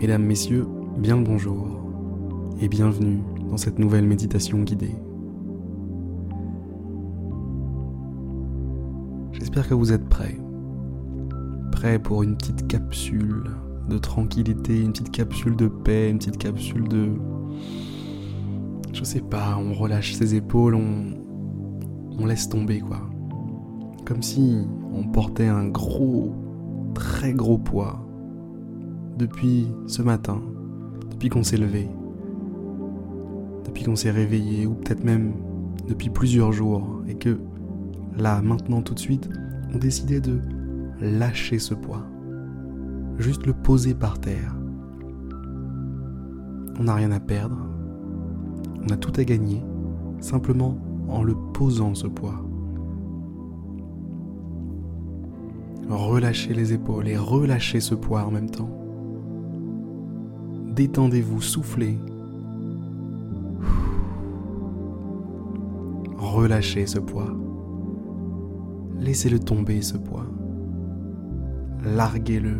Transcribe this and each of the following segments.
Mesdames, Messieurs, bien le bonjour et bienvenue dans cette nouvelle méditation guidée. J'espère que vous êtes prêts. Prêts pour une petite capsule de tranquillité, une petite capsule de paix, une petite capsule de... Je sais pas, on relâche ses épaules, on, on laisse tomber quoi. Comme si on portait un gros, très gros poids depuis ce matin, depuis qu'on s'est levé, depuis qu'on s'est réveillé, ou peut-être même depuis plusieurs jours, et que là, maintenant, tout de suite, on décidait de lâcher ce poids, juste le poser par terre. On n'a rien à perdre, on a tout à gagner, simplement en le posant ce poids. Relâchez les épaules et relâchez ce poids en même temps. Détendez-vous, soufflez. Relâchez ce poids. Laissez-le tomber ce poids. Larguez-le.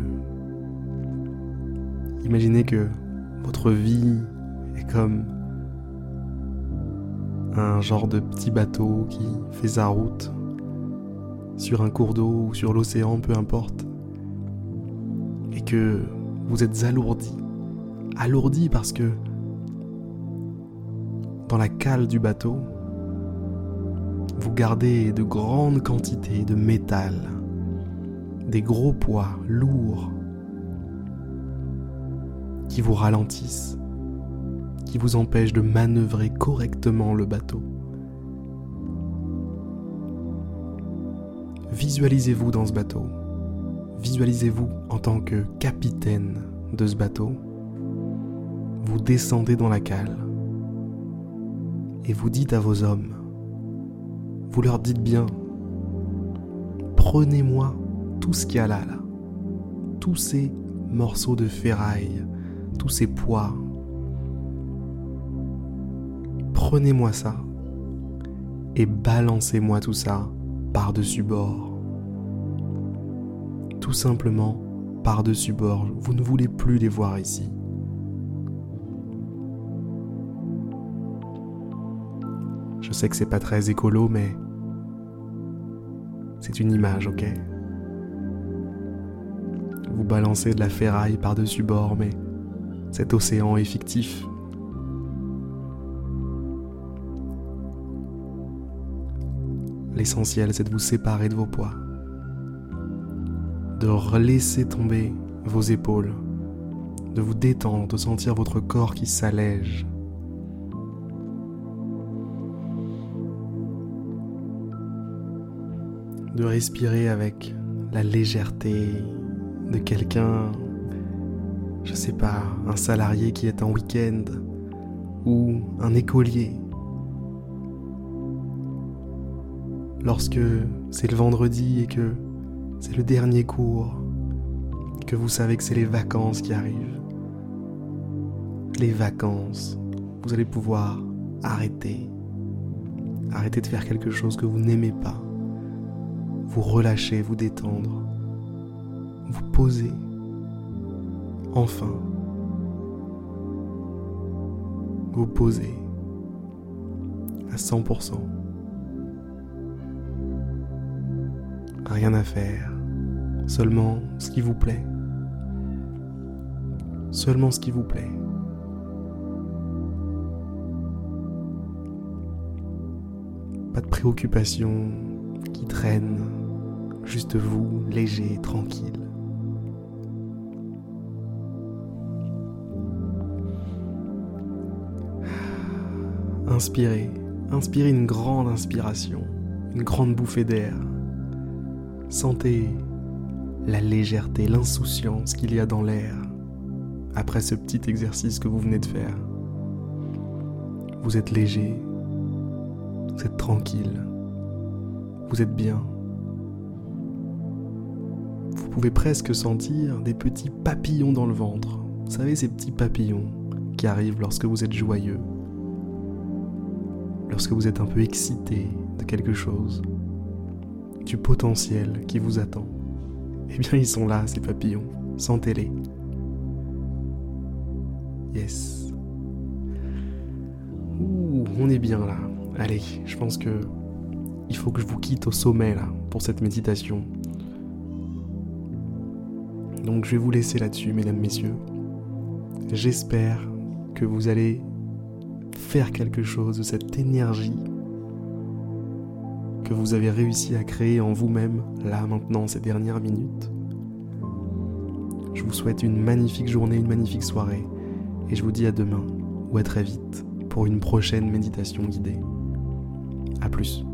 Imaginez que votre vie est comme un genre de petit bateau qui fait sa route sur un cours d'eau ou sur l'océan, peu importe, et que vous êtes alourdi, alourdi parce que dans la cale du bateau, vous gardez de grandes quantités de métal, des gros poids lourds qui vous ralentissent, qui vous empêchent de manœuvrer correctement le bateau. Visualisez-vous dans ce bateau. Visualisez-vous en tant que capitaine de ce bateau. Vous descendez dans la cale et vous dites à vos hommes, vous leur dites bien, prenez-moi tout ce qu'il y a là, là, tous ces morceaux de ferraille, tous ces poids, prenez-moi ça et balancez-moi tout ça par-dessus bord. Tout simplement par-dessus bord. Vous ne voulez plus les voir ici. Je sais que c'est pas très écolo, mais c'est une image, ok? Vous balancez de la ferraille par-dessus bord, mais cet océan est fictif. L'essentiel, c'est de vous séparer de vos poids, de laisser tomber vos épaules, de vous détendre, de sentir votre corps qui s'allège. De respirer avec la légèreté de quelqu'un, je sais pas, un salarié qui est en week-end ou un écolier lorsque c'est le vendredi et que c'est le dernier cours, que vous savez que c'est les vacances qui arrivent. Les vacances, vous allez pouvoir arrêter. Arrêter de faire quelque chose que vous n'aimez pas. Vous relâcher, vous détendre. Vous poser. Enfin. Vous poser à 100%. rien à faire, seulement ce qui vous plaît. Seulement ce qui vous plaît. Pas de préoccupation qui traîne, juste vous, léger, tranquille. Inspirez, inspirez une grande inspiration, une grande bouffée d'air. Sentez la légèreté, l'insouciance qu'il y a dans l'air après ce petit exercice que vous venez de faire. Vous êtes léger, vous êtes tranquille, vous êtes bien. Vous pouvez presque sentir des petits papillons dans le ventre. Vous savez, ces petits papillons qui arrivent lorsque vous êtes joyeux, lorsque vous êtes un peu excité de quelque chose du potentiel qui vous attend. Eh bien, ils sont là, ces papillons. Sentez-les. Yes. Ouh, on est bien là. Allez, je pense que il faut que je vous quitte au sommet là pour cette méditation. Donc je vais vous laisser là-dessus, mesdames, messieurs. J'espère que vous allez faire quelque chose de cette énergie que vous avez réussi à créer en vous-même, là maintenant, ces dernières minutes. Je vous souhaite une magnifique journée, une magnifique soirée, et je vous dis à demain, ou à très vite, pour une prochaine méditation guidée. A plus.